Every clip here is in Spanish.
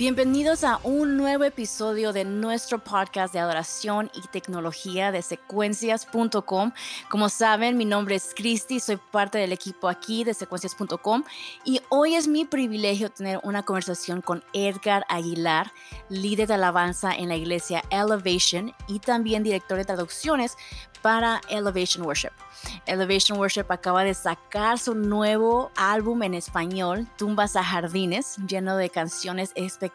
Bienvenidos a un nuevo episodio de nuestro podcast de adoración y tecnología de secuencias.com. Como saben, mi nombre es Cristi, soy parte del equipo aquí de secuencias.com y hoy es mi privilegio tener una conversación con Edgar Aguilar, líder de alabanza en la iglesia Elevation y también director de traducciones para Elevation Worship. Elevation Worship acaba de sacar su nuevo álbum en español, Tumbas a Jardines, lleno de canciones espectaculares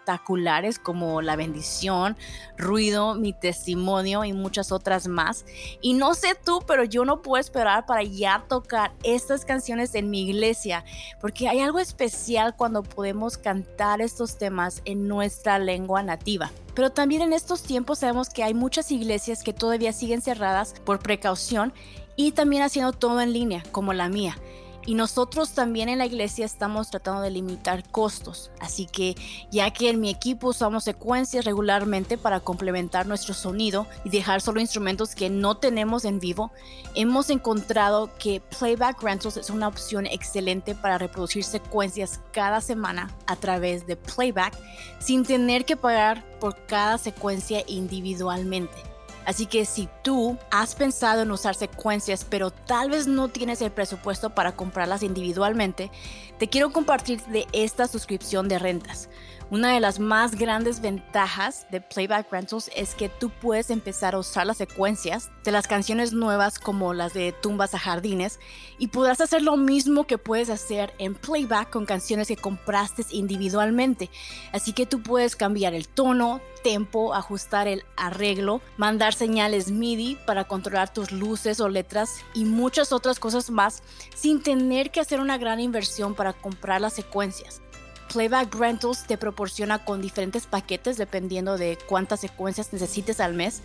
como La bendición, Ruido, Mi testimonio y muchas otras más. Y no sé tú, pero yo no puedo esperar para ya tocar estas canciones en mi iglesia, porque hay algo especial cuando podemos cantar estos temas en nuestra lengua nativa. Pero también en estos tiempos sabemos que hay muchas iglesias que todavía siguen cerradas por precaución y también haciendo todo en línea, como la mía. Y nosotros también en la iglesia estamos tratando de limitar costos. Así que ya que en mi equipo usamos secuencias regularmente para complementar nuestro sonido y dejar solo instrumentos que no tenemos en vivo, hemos encontrado que Playback Rentals es una opción excelente para reproducir secuencias cada semana a través de Playback sin tener que pagar por cada secuencia individualmente. Así que si tú has pensado en usar secuencias, pero tal vez no tienes el presupuesto para comprarlas individualmente, te quiero compartir de esta suscripción de rentas. Una de las más grandes ventajas de Playback Rentals es que tú puedes empezar a usar las secuencias de las canciones nuevas como las de Tumbas a Jardines y podrás hacer lo mismo que puedes hacer en Playback con canciones que compraste individualmente. Así que tú puedes cambiar el tono, tempo, ajustar el arreglo, mandar señales MIDI para controlar tus luces o letras y muchas otras cosas más sin tener que hacer una gran inversión para comprar las secuencias. Playback Rentals te proporciona con diferentes paquetes dependiendo de cuántas secuencias necesites al mes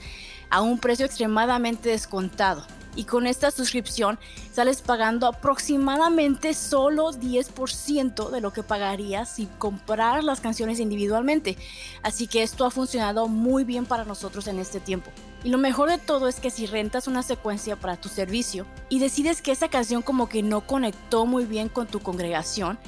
a un precio extremadamente descontado. Y con esta suscripción sales pagando aproximadamente solo 10% de lo que pagarías si comprar las canciones individualmente. Así que esto ha funcionado muy bien para nosotros en este tiempo. Y lo mejor de todo es que si rentas una secuencia para tu servicio y decides que esa canción como que no conectó muy bien con tu congregación,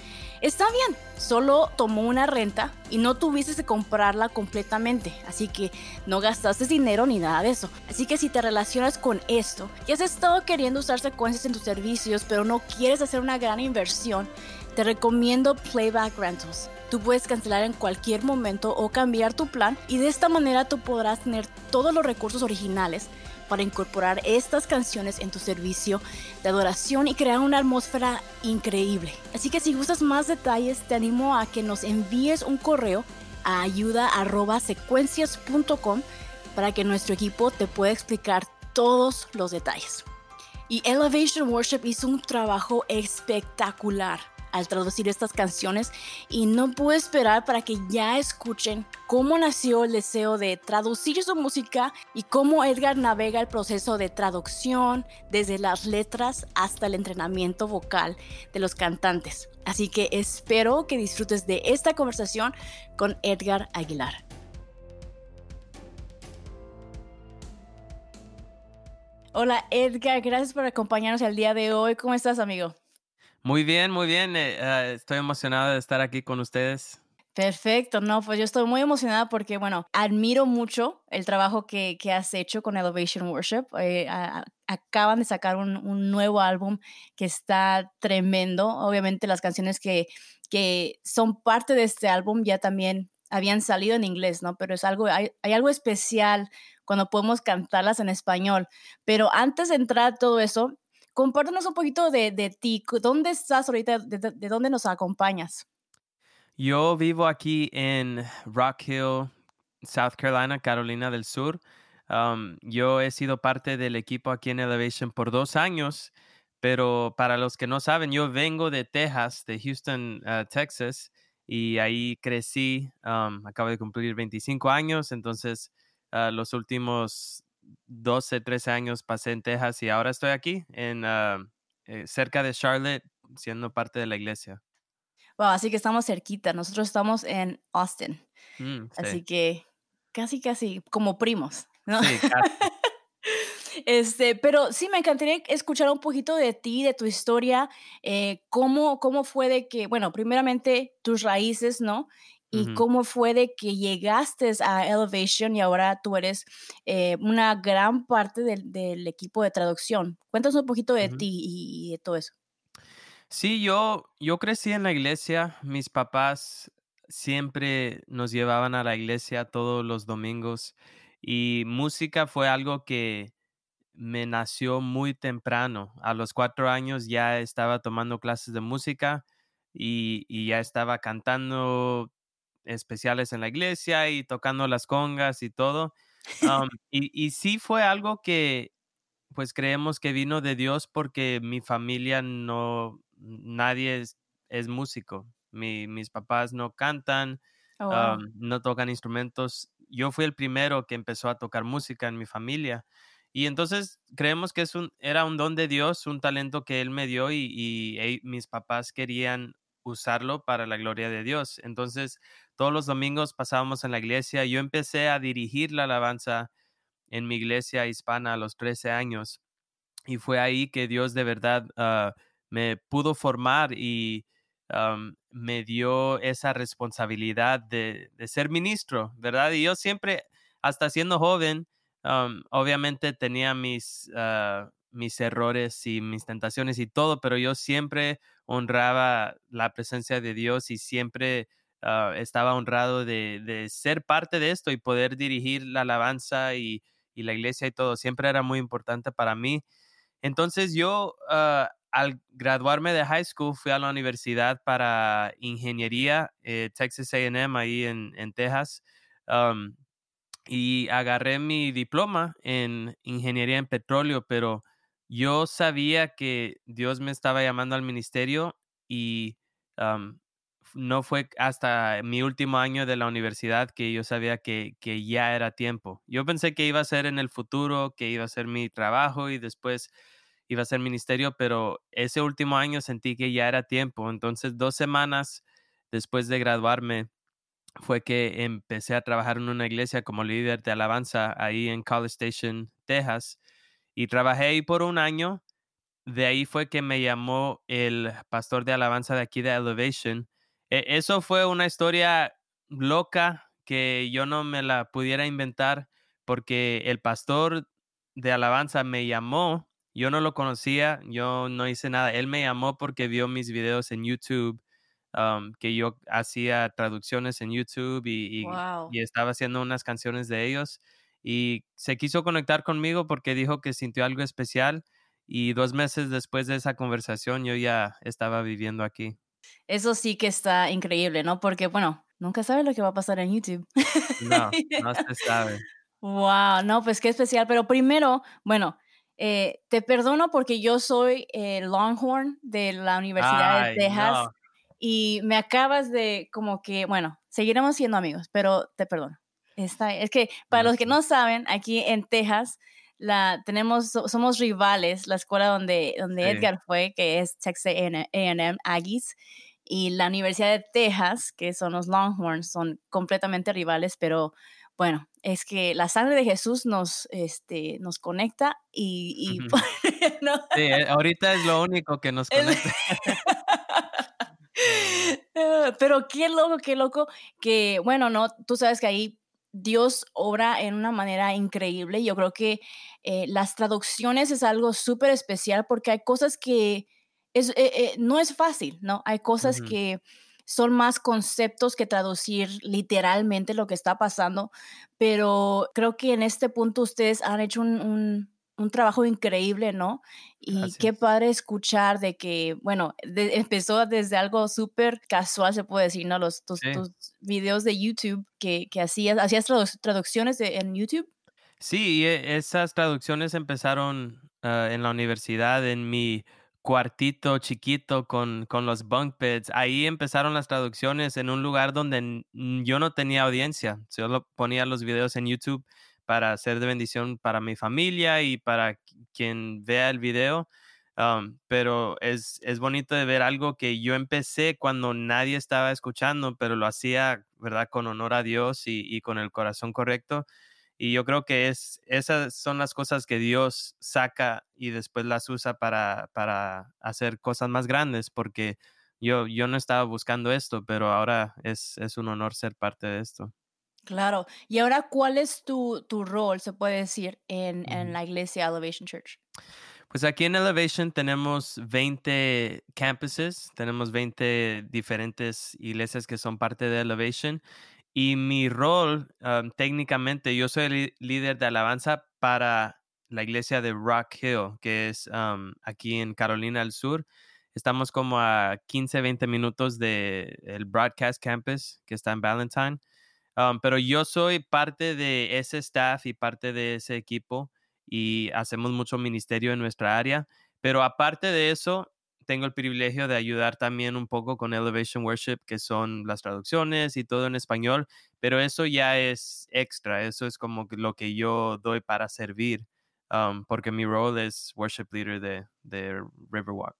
Está bien, solo tomó una renta y no tuviste que comprarla completamente, así que no gastaste dinero ni nada de eso. Así que si te relacionas con esto y has estado queriendo usar secuencias en tus servicios, pero no quieres hacer una gran inversión, te recomiendo Playback Rentals. Tú puedes cancelar en cualquier momento o cambiar tu plan y de esta manera tú podrás tener todos los recursos originales para incorporar estas canciones en tu servicio de adoración y crear una atmósfera increíble. Así que si gustas más detalles, te animo a que nos envíes un correo a ayuda.secuencias.com para que nuestro equipo te pueda explicar todos los detalles. Y Elevation Worship hizo un trabajo espectacular al traducir estas canciones y no puedo esperar para que ya escuchen cómo nació el deseo de traducir su música y cómo Edgar navega el proceso de traducción desde las letras hasta el entrenamiento vocal de los cantantes. Así que espero que disfrutes de esta conversación con Edgar Aguilar. Hola Edgar, gracias por acompañarnos el día de hoy. ¿Cómo estás, amigo? Muy bien, muy bien. Eh, eh, estoy emocionado de estar aquí con ustedes. Perfecto, no, pues yo estoy muy emocionada porque, bueno, admiro mucho el trabajo que, que has hecho con Elevation Worship. Eh, acaban de sacar un, un, nuevo álbum que está tremendo. Obviamente las canciones que, que son parte de este álbum ya también habían salido en inglés, ¿no? Pero es algo, hay, hay algo especial cuando podemos cantarlas en español. Pero antes de entrar todo eso, compártanos un poquito de, de ti. ¿Dónde estás ahorita? De, dónde nos acompañas? Yo vivo aquí en Rock Hill, South Carolina, Carolina del Sur. Um, yo he sido parte del equipo aquí en Elevation por dos años, pero para los que no saben, yo vengo de Texas, de Houston, uh, Texas, y ahí crecí. Um, acabo de cumplir 25 años, entonces uh, los últimos 12, 13 años pasé en Texas y ahora estoy aquí, en, eh, cerca de Charlotte, siendo parte de la iglesia. Wow, así que estamos cerquita. Nosotros estamos en Austin. Mm, así que casi, casi como primos, ¿no? Sí, casi. Este, pero sí, me encantaría escuchar un poquito de ti, de tu historia, eh, cómo, cómo fue de que, bueno, primeramente tus raíces, ¿no? Y cómo fue de que llegaste a Elevation y ahora tú eres eh, una gran parte del, equipo de traducción. Cuéntanos un poquito de ti y, de todo eso. Sí, yo, yo crecí en la iglesia. Mis papás siempre nos llevaban a la iglesia todos los domingos y música fue algo que me nació muy temprano. A los cuatro años ya estaba tomando clases de música y, ya estaba cantando especiales en la iglesia y tocando las congas y todo. y, y sí fue algo que pues creemos que vino de Dios porque mi familia no, nadie es, es músico. mis papás no cantan, oh, no tocan instrumentos. Yo fui el primero que empezó a tocar música en mi familia. Y entonces creemos que es un, era un don de Dios, un talento que Él me dio y, y mis papás querían usarlo para la gloria de Dios. Entonces, todos los domingos pasábamos en la iglesia. Yo empecé a dirigir la alabanza en mi iglesia hispana a los 13 años. Y fue ahí que Dios de verdad ah, me pudo formar y me dio esa responsabilidad de, ser ministro, ¿verdad? Y yo siempre, hasta siendo joven, obviamente tenía mis, ah, mis errores y mis tentaciones y todo, pero yo siempre honraba la presencia de Dios y siempre ah, estaba honrado de, ser parte de esto y poder dirigir la alabanza y, la iglesia y todo. Siempre era muy importante para mí. Entonces yo, ah, al graduarme de high school, fui a la universidad para ingeniería, eh, Texas AM, ahí en, Texas. y agarré mi diploma en ingeniería en petróleo, pero yo sabía que Dios me estaba llamando al ministerio y no fue hasta mi último año de la universidad que yo sabía que, que, ya era tiempo. Yo pensé que iba a ser en el futuro, que iba a ser mi trabajo y después iba a ser ministerio, pero ese último año sentí que ya era tiempo. Entonces, dos semanas después de graduarme, fue que empecé a trabajar en una iglesia como líder de alabanza ahí en College Station, Texas. Y trabajé ahí por un año. De ahí fue que me llamó el pastor de alabanza de aquí de Elevation. E, eso fue una historia loca que yo no me la pudiera inventar porque el pastor de alabanza me llamó. Yo no lo conocía, yo no hice nada. Él me llamó porque vio mis videos en YouTube, um, que yo hacía traducciones en YouTube y, y estaba haciendo unas canciones de ellos y se quiso conectar conmigo porque dijo que sintió algo especial y dos meses después de esa conversación yo ya estaba viviendo aquí. Eso sí que está increíble, ¿no? Porque, bueno, nunca sabes lo que va a pasar en YouTube. No, no se sabe. Wow, no, pues qué especial. Pero primero, bueno, eh, te perdono porque yo soy el Longhorn de la Universidad de Texas y me acabas de como que, bueno, seguiremos siendo amigos, pero te perdono es que para los que no saben, aquí en Texas, la, tenemos, somos rivales, la escuela donde, donde Edgar fue, que es Texas AM Aggies, y la Universidad de Texas, que son los Longhorns, son completamente rivales, pero bueno, es que la sangre de Jesús nos, este, nos conecta y... Sí, eh, ahorita es lo único que nos conecta. pero qué loco, qué loco que, bueno, no, tú sabes que ahí Dios obra en una manera increíble. Yo creo que eh, las traducciones es algo súper especial porque hay cosas que es, eh, eh, no es fácil, ¿no? Hay cosas que son más conceptos que traducir literalmente lo que está pasando, pero creo que en este punto ustedes han hecho un un trabajo increíble, ¿no? Y qué padre escuchar de que, bueno, empezó desde algo súper casual, se puede decir, ¿no? Los, tus, videos de YouTube que, que hacías, ¿hacías traducciones en YouTube? Sí, e, esas traducciones empezaron ah, en la universidad, en mi cuartito chiquito con, con los bunk beds. Ahí empezaron las traducciones en un lugar donde yo no tenía audiencia. Solo ponía los videos en YouTube para ser de bendición para mi familia y para quien vea el video. pero es, es bonito de ver algo que yo empecé cuando nadie estaba escuchando, pero lo hacía, ¿verdad? Con honor a Dios y, con el corazón correcto. Y yo creo que es, esas son las cosas que Dios saca y después las usa para, para hacer cosas más grandes, porque yo, yo no estaba buscando esto, pero ahora es, es un honor ser parte de esto. Claro. Y ahora, ¿cuál es tu, tu rol, se puede decir, en, en la iglesia Elevation Church? Pues aquí en Elevation tenemos 20 campuses, tenemos 20 diferentes iglesias que son parte de Elevation. Y mi rol, técnicamente, yo soy el líder de alabanza para la iglesia de Rock Hill, que es aquí en Carolina del Sur. Estamos como a 15, 20 minutos del el Broadcast Campus, que está en Valentine. Pero yo soy parte de ese staff y parte de ese equipo y hacemos mucho ministerio en nuestra área. Pero aparte de eso, tengo el privilegio de ayudar también un poco con Elevation Worship, que son las traducciones y todo en español, pero eso ya es extra, eso es como lo que yo doy para servir, porque mi rol es worship leader de, de Riverwalk.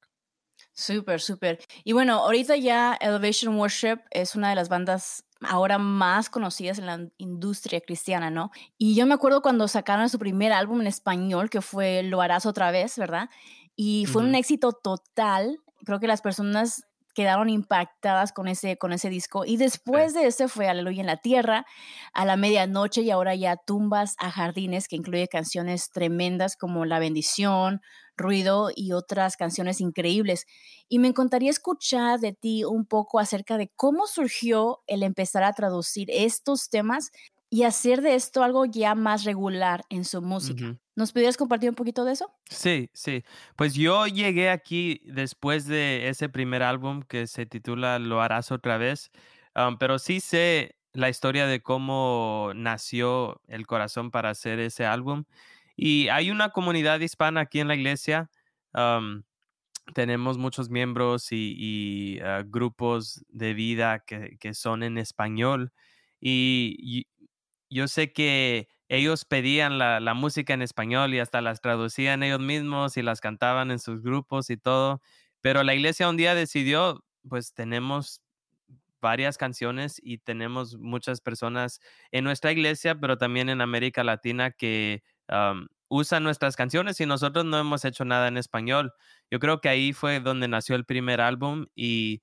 Súper, súper. Y bueno, ahorita ya Elevation Worship es una de las bandas ahora más conocidas en la industria cristiana, ¿no? Y yo me acuerdo cuando sacaron su primer álbum en español, que fue Lo harás otra vez, ¿verdad? Y fue un éxito total. Creo que las personas quedaron impactadas con ese, con ese disco. Y después de ese fue Aleluya en la Tierra, a la medianoche y ahora ya Tumbas a Jardines, que incluye canciones tremendas como La Bendición, Ruido y otras canciones increíbles. Y me encantaría escuchar de ti un poco acerca de cómo surgió el empezar a traducir estos temas y hacer de esto algo ya más regular en su música. ¿Nos pudieras compartir un poquito de eso? Sí, sí. Pues yo llegué aquí después de ese primer álbum que se titula Lo harás otra vez, pero sí sé la historia de cómo nació el corazón para hacer ese álbum. Y hay una comunidad hispana aquí en la iglesia. tenemos muchos miembros y, ah, grupos de vida que, que, son en español. y yo sé que ellos pedían la, música en español y hasta las traducían ellos mismos y las cantaban en sus grupos y todo, pero la iglesia un día decidió, pues tenemos varias canciones y tenemos muchas personas en nuestra iglesia, pero también en América Latina que usan nuestras canciones y nosotros no hemos hecho nada en español. Yo creo que ahí fue donde nació el primer álbum y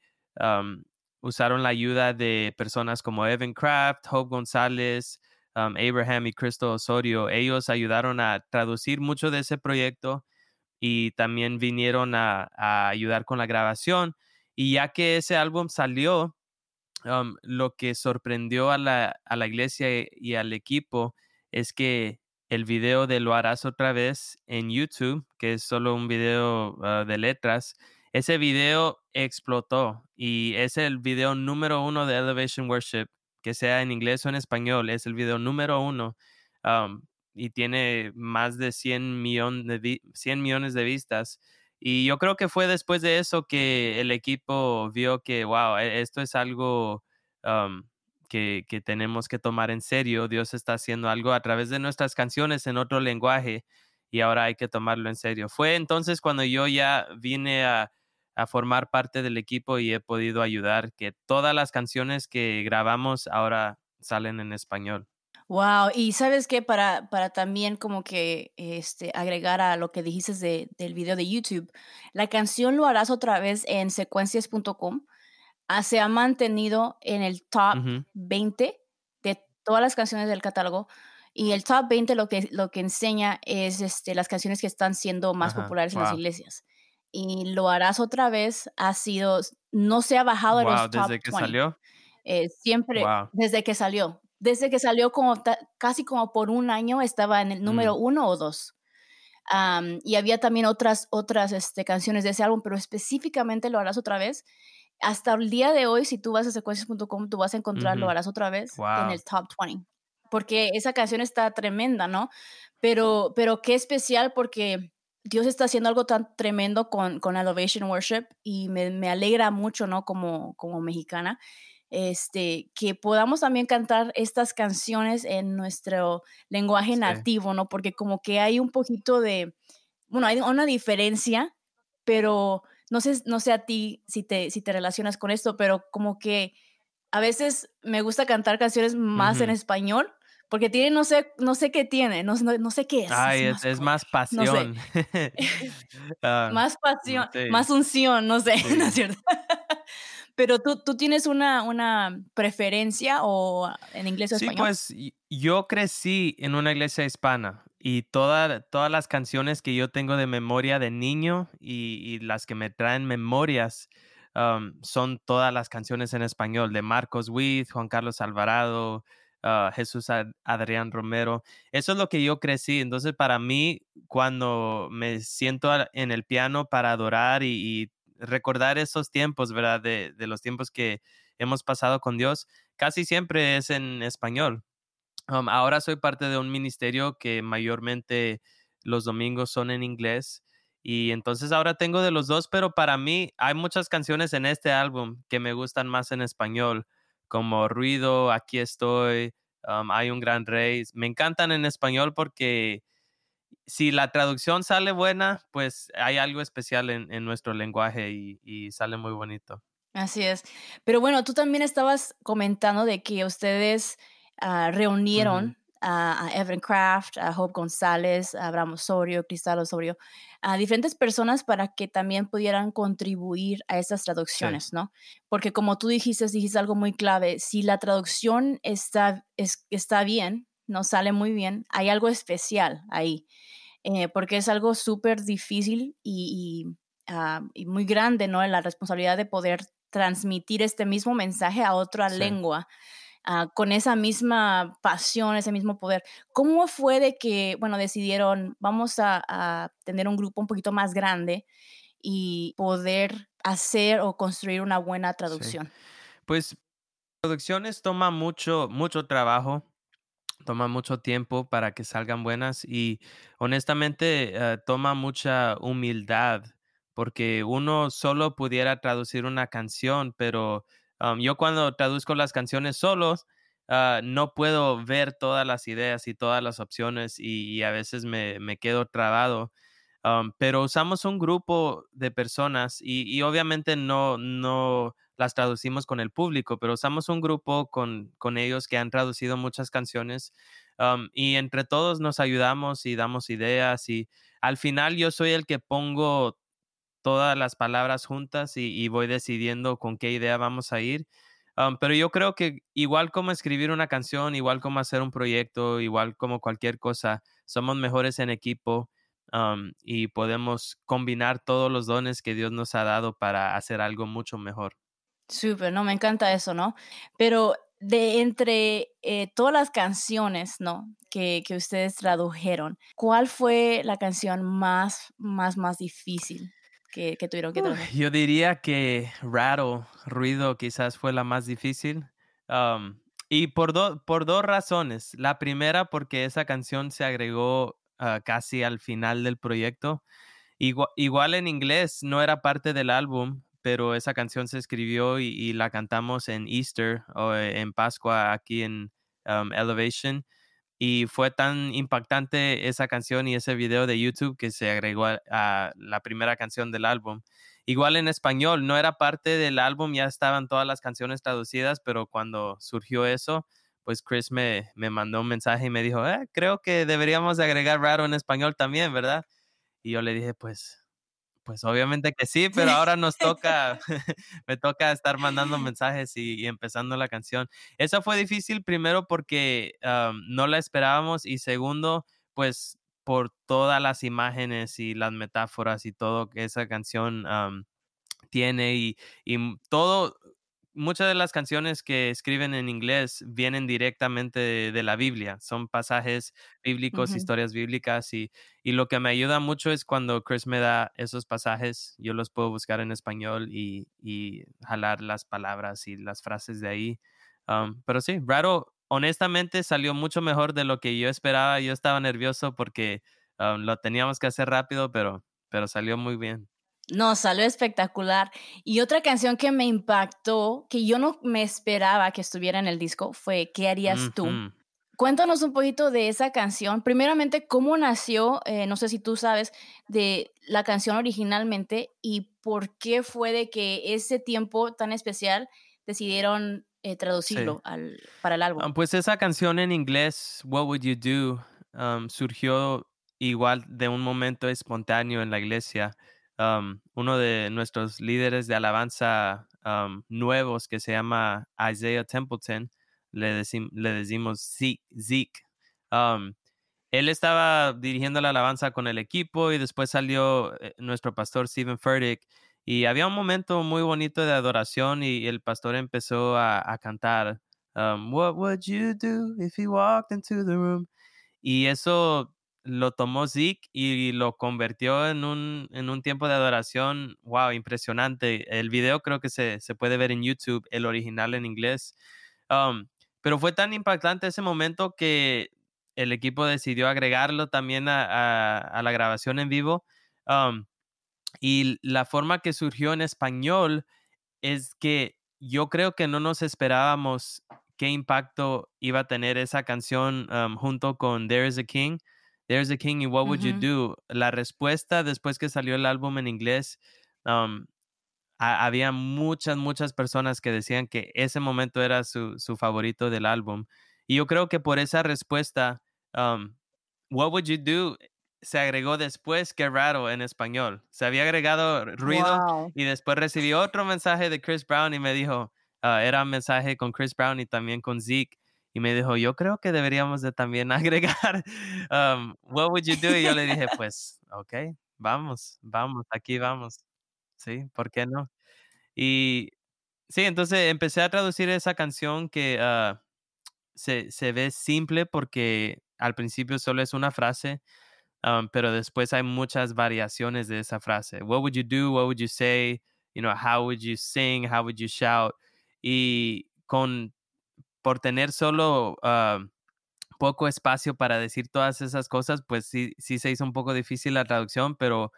usaron la ayuda de personas como Evan Kraft, Hope González, Abraham y Cristo Osorio, ellos ayudaron a traducir mucho de ese proyecto y también vinieron a, ayudar con la grabación. Y ya que ese álbum salió, lo que sorprendió a la, iglesia y al equipo es que el video de Lo harás otra vez en YouTube, que es solo un video uh, de letras, ese video explotó y es el video número uno de Elevation Worship que sea en inglés o en español, es el video número uno y tiene más de 100, de 100 millones de vistas. Y yo creo que fue después de eso que el equipo vio que, wow, e, esto es algo que, que, tenemos que tomar en serio. Dios está haciendo algo a través de nuestras canciones en otro lenguaje y ahora hay que tomarlo en serio. Fue entonces cuando yo ya vine a, a formar parte del equipo y he podido ayudar que todas las canciones que grabamos ahora salen en español. Wow, y sabes que para, para también como que este, agregar a lo que dijiste de, del video de YouTube, la canción lo harás otra vez en secuencias.com. Ah, se ha mantenido en el top 20 de todas las canciones del catálogo. Y el top 20 lo que, lo que enseña es este, las canciones que están siendo más populares en las iglesias y lo harás otra vez ha sido, no se ha bajado en los top desde que salió. Eh, siempre, desde que salió. Desde que salió como casi como por un año estaba en el número mm. uno o dos. y había también otras, otras este, canciones de ese álbum, pero específicamente lo harás otra vez. Hasta el día de hoy, si tú vas a secuencias.com, tú vas a encontrar lo harás otra vez en el top 20. Porque esa canción está tremenda, ¿no? Pero, pero qué especial porque Dios está haciendo algo tan tremendo con, con Elevation Worship y me, me, alegra mucho, ¿no? Como, como mexicana, este, que podamos también cantar estas canciones en nuestro lenguaje nativo, ¿no? Porque como que hay un poquito de, bueno, hay una diferencia, pero no sé, no sé a ti si te, si te relacionas con esto, pero como que a veces me gusta cantar canciones más en español porque tiene, no sé, no sé qué tiene, no, no, sé qué es. Ay, es, más, pasión. Ah, más pasión, más unción, no sé, ¿no es cierto? Pero tú, tú tienes una, una preferencia o en inglés o sí, español. pues yo crecí en una iglesia hispana y todas las canciones que yo tengo de memoria de niño y, las que me traen memorias son todas las canciones en español de Marcos Witt, Juan Carlos Alvarado, ah, Jesús Adrián Romero. Eso es lo que yo crecí. Entonces, para mí, cuando me siento en el piano para adorar y, recordar esos tiempos, ¿verdad? De, de, los tiempos que hemos pasado con Dios, casi siempre es en español. ahora soy parte de un ministerio que mayormente los domingos son en inglés y entonces ahora tengo de los dos, pero para mí hay muchas canciones en este álbum que me gustan más en español, como Ruido, Aquí estoy, Hay un gran rey. Me encantan en español porque si la traducción sale buena, pues hay algo especial en, nuestro lenguaje y, sale muy bonito. Así es. Pero bueno, tú también estabas comentando de que ustedes ah, reunieron a, Evan Kraft, a Hope González, a Abraham Osorio, Cristal Osorio, a diferentes personas para que también pudieran contribuir a esas traducciones, ¿no? Porque como tú dijiste, dijiste algo muy clave, si la traducción está, está bien, no sale muy bien, hay algo especial ahí, eh, porque es algo súper difícil ah, y, muy grande, ¿no? La responsabilidad de poder transmitir este mismo mensaje a otra lengua. Ah, con esa misma pasión, ese mismo poder. ¿Cómo fue de que, bueno, decidieron, vamos a, tener un grupo un poquito más grande y poder hacer o construir una buena traducción? Pues producciones toma mucho, mucho trabajo, toma mucho tiempo para que salgan buenas y honestamente eh, toma mucha humildad porque uno solo pudiera traducir una canción, pero yo cuando traduzco las canciones solos, ah, no puedo ver todas las ideas y todas las opciones y, a veces me, quedo trabado. pero usamos un grupo de personas y, obviamente no, no las traducimos con el público, pero usamos un grupo con, con ellos que han traducido muchas canciones y entre todos nos ayudamos y damos ideas y al final yo soy el que pongo todas las palabras juntas y, voy decidiendo con qué idea vamos a ir. pero yo creo que igual como escribir una canción, igual como hacer un proyecto, igual como cualquier cosa, somos mejores en equipo y podemos combinar todos los dones que Dios nos ha dado para hacer algo mucho mejor. Súper, no, me encanta eso, ¿no? Pero de entre eh, todas las canciones, ¿no? Que, que, ustedes tradujeron, ¿cuál fue la canción más, más, más difícil que, tuvieron que traducir? Yo diría que Rattle, Ruido, quizás fue la más difícil. y por, por dos razones. La primera, porque esa canción se agregó ah, casi al final del proyecto. Igual, en inglés no era parte del álbum, pero esa canción se escribió y, la cantamos en Easter o eh, en Pascua aquí en Elevation y fue tan impactante esa canción y ese video de YouTube que se agregó a, la primera canción del álbum. Igual en español, no era parte del álbum, ya estaban todas las canciones traducidas, pero cuando surgió eso, pues Chris me, me mandó un mensaje y me dijo, eh, creo que deberíamos agregar Raro en español también, ¿verdad? Y yo le dije, pues pues obviamente que sí, pero ahora nos toca, me toca estar mandando mensajes y, empezando la canción. Eso fue difícil primero porque no la esperábamos y segundo, pues por todas las imágenes y las metáforas y todo que esa canción tiene y, y todo, muchas de las canciones que escriben en inglés vienen directamente de, la Biblia, son pasajes bíblicos, historias bíblicas y, y, lo que me ayuda mucho es cuando Chris me da esos pasajes, yo los puedo buscar en español y, y jalar las palabras y las frases de ahí. pero sí, Raro honestamente salió mucho mejor de lo que yo esperaba, yo estaba nervioso porque lo teníamos que hacer rápido, pero, pero salió muy bien. No, salió espectacular. Y otra canción que me impactó, que yo no me esperaba que estuviera en el disco, fue ¿Qué harías tú? Cuéntanos un poquito de esa canción. Primeramente, ¿cómo nació? Eh, no sé si tú sabes de la canción originalmente y por qué fue de que ese tiempo tan especial decidieron eh, traducirlo al, para el álbum. pues esa canción en inglés, What Would You Do, surgió igual de un momento espontáneo en la iglesia uno de nuestros líderes de alabanza, nuevos que se llama Isaiah Templeton, le, le decimos Zeke. él estaba dirigiendo la alabanza con el equipo y después salió eh, nuestro pastor Stephen Furtick y había un momento muy bonito de adoración y el pastor empezó a, cantar What would you do if you walked into the room? Y eso lo tomó Zeke y lo convirtió en un, en un tiempo de adoración, wow, impresionante. El video creo que se, se puede ver en YouTube, el original en inglés. pero fue tan impactante ese momento que el equipo decidió agregarlo también a, a, la grabación en vivo. y la forma que surgió en español es que yo creo que no nos esperábamos qué impacto iba a tener esa canción junto con There is a King. There's a King y What Would You Do? La respuesta después que salió el álbum en inglés, había muchas, muchas personas que decían que ese momento era su, su, favorito del álbum. Y yo creo que por esa respuesta, What Would You Do? se agregó después que raro en español. Se había agregado ruido y después recibí otro mensaje de Chris Brown y me dijo, ah, era un mensaje con Chris Brown y también con Zeke y me dijo, yo creo que deberíamos de también agregar, um, what would you do? Y yo le dije, pues, ok, vamos, vamos, aquí vamos. Sí, ¿por qué no? Y sí, entonces empecé a traducir esa canción que ah, se, se, ve simple porque al principio solo es una frase, um, pero después hay muchas variaciones de esa frase. What would you do? What would you say? You know, how would you sing? How would you shout? Y con por tener solo ah, poco espacio para decir todas esas cosas, pues sí, sí se hizo un poco difícil la traducción, pero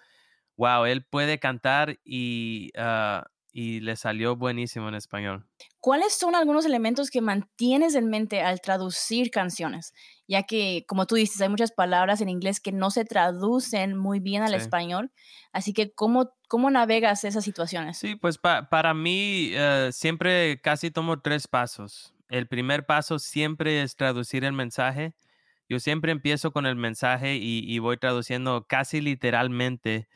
wow, él puede cantar y, ah, y le salió buenísimo en español. ¿Cuáles son algunos elementos que mantienes en mente al traducir canciones? Ya que, como tú dices, hay muchas palabras en inglés que no se traducen muy bien al español. Así que, ¿cómo, ¿cómo navegas esas situaciones? Sí, pues para mí eh, siempre casi tomo tres pasos el primer paso siempre es traducir el mensaje. Yo siempre empiezo con el mensaje y, voy traduciendo casi literalmente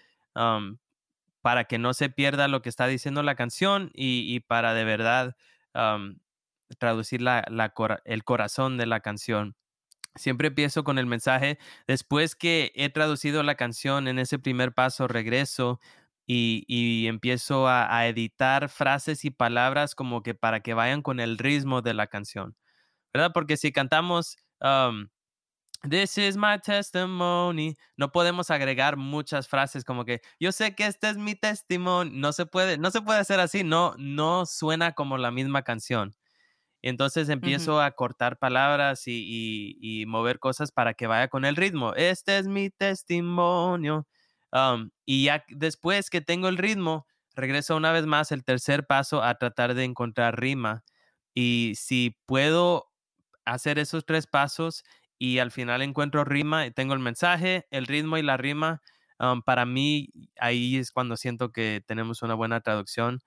para que no se pierda lo que está diciendo la canción y, para de verdad traducir el corazón de la canción. Siempre empiezo con el mensaje. Después que he traducido la canción, en ese primer paso regreso y, empiezo a, editar frases y palabras como que para que vayan con el ritmo de la canción, ¿verdad? Porque si cantamos This is my testimony, no podemos agregar muchas frases como que yo sé que este es mi testimonio, no se puede, no se puede hacer así, no, no suena como la misma canción. Entonces empiezo a cortar palabras y, y, mover cosas para que vaya con el ritmo. Este es mi testimonio y ya después que tengo el ritmo, regreso una vez más el tercer paso a tratar de encontrar rima. Y si puedo hacer esos tres pasos y al final encuentro rima, tengo el mensaje, el ritmo y la rima, para mí ahí es cuando siento que tenemos una buena traducción.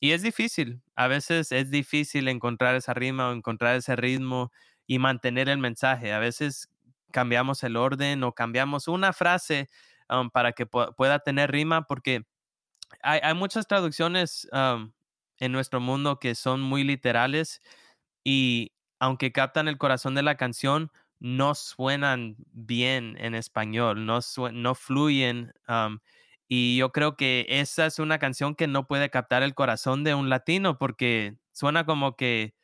y es difícil, a veces es difícil encontrar esa rima o encontrar ese ritmo y mantener el mensaje. A veces cambiamos el orden o cambiamos una frase para que pueda tener rima, porque hay, muchas traducciones en nuestro mundo que son muy literales y aunque captan el corazón de la canción, no suenan bien en español, no, no fluyen. y yo creo que esa es una canción que no puede captar el corazón de un latino porque suena como que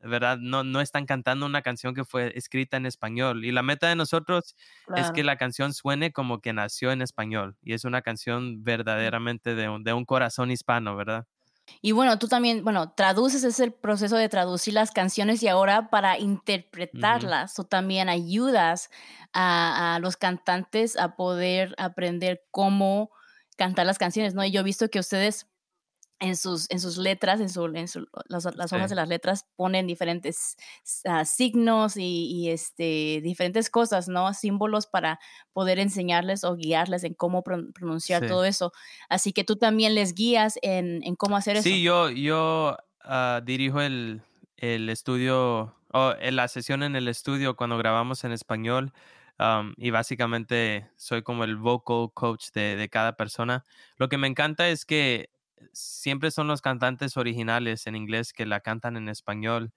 ¿verdad? No, no están cantando una canción que fue escrita en español. Y la meta de nosotros es que la canción suene como que nació en español. Y es una canción verdaderamente de un, de un corazón hispano, ¿verdad? Y bueno, tú también, bueno, traduces ese proceso de traducir las canciones y ahora para interpretarlas, tú también ayudas a, a, los cantantes a poder aprender cómo cantar las canciones, ¿no? Y yo he visto que ustedes en sus, en sus letras, en, su, en las, las hojas de las letras ponen diferentes ah, signos y, este, diferentes cosas, ¿no? Símbolos para poder enseñarles o guiarles en cómo pronunciar todo eso. Así que tú también les guías en, en cómo hacer eso. Sí, yo, yo ah, dirijo el, el estudio, o la sesión en el estudio cuando grabamos en español. y básicamente soy como el vocal coach de, de cada persona. Lo que me encanta es que siempre son los cantantes originales en inglés que la cantan en español,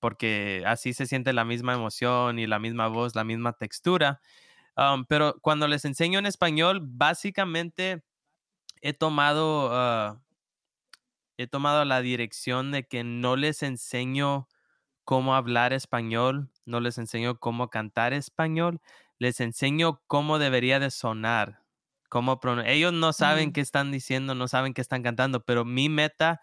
porque así se siente la misma emoción y la misma voz, la misma textura. pero cuando les enseño en español, básicamente he tomado, ah, he tomado la dirección de que no les enseño cómo hablar español, no les enseño cómo cantar español, les enseño cómo debería de sonar, cómo ellos no saben qué están diciendo, no saben qué están cantando, pero mi meta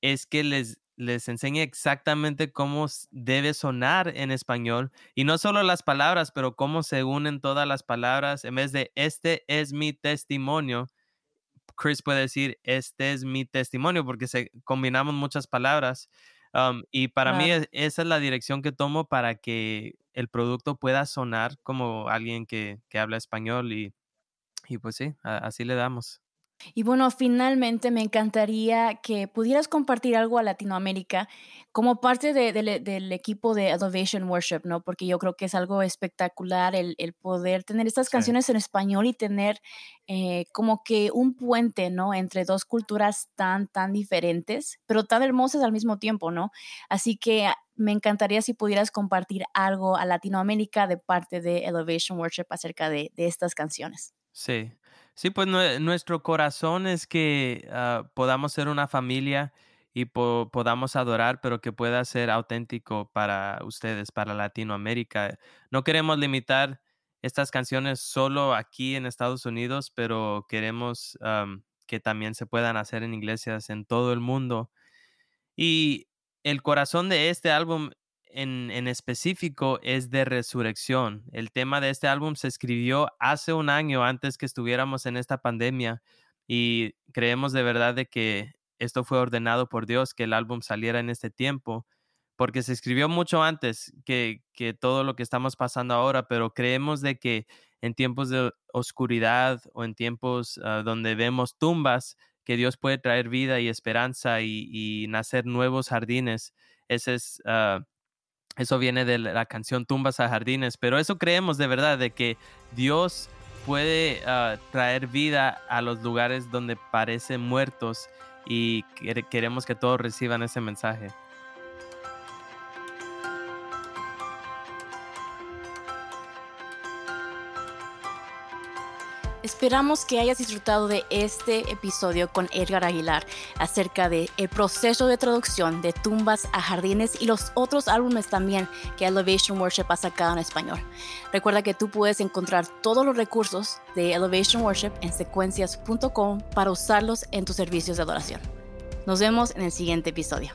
es que les les enseñe exactamente cómo debe sonar en español y no solo las palabras, pero cómo se unen todas las palabras en vez de este es mi testimonio. Chris puede decir este es mi testimonio porque se combinamos muchas palabras y para mí esa es la dirección que tomo para que el producto pueda sonar como alguien que, que habla español y, y pues sí, así le damos. Y bueno, finalmente me encantaría que pudieras compartir algo a Latinoamérica como parte del equipo de Elevation Worship, ¿no? Porque yo creo que es algo espectacular el, poder tener estas canciones en español y tener eh, como que un puente, ¿no? Entre dos culturas tan, tan diferentes, pero tan hermosas al mismo tiempo, ¿no? Así que me encantaría si pudieras compartir algo a Latinoamérica de parte de Elevation Worship acerca de, de estas canciones. Sí, Sí, pues nuestro corazón es que ah, podamos ser una familia y podamos adorar, pero que pueda ser auténtico para ustedes, para Latinoamérica. No queremos limitar estas canciones solo aquí en Estados Unidos, pero queremos que también se puedan hacer en iglesias en todo el mundo. Y el corazón de este álbum en, específico es de resurrección. El tema de este álbum se escribió hace un año antes que estuviéramos en esta pandemia y creemos de verdad de que esto fue ordenado por Dios, que el álbum saliera en este tiempo, porque se escribió mucho antes que, que todo lo que estamos pasando ahora, pero creemos de que en tiempos de oscuridad o en tiempos ah, donde vemos tumbas, que Dios puede traer vida y esperanza y, nacer nuevos jardines. Ese es ah, eso viene de la canción Tumbas a Jardines, pero eso creemos de verdad, de que Dios puede ah, traer vida a los lugares donde parecen muertos y queremos que todos reciban ese mensaje. Esperamos que hayas disfrutado de este episodio con Edgar Aguilar acerca de el proceso de traducción de Tumbas a Jardines y los otros álbumes también que Elevation Worship ha sacado en español. Recuerda que tú puedes encontrar todos los recursos de Elevation Worship en secuencias.com para usarlos en tus servicios de adoración. Nos vemos en el siguiente episodio.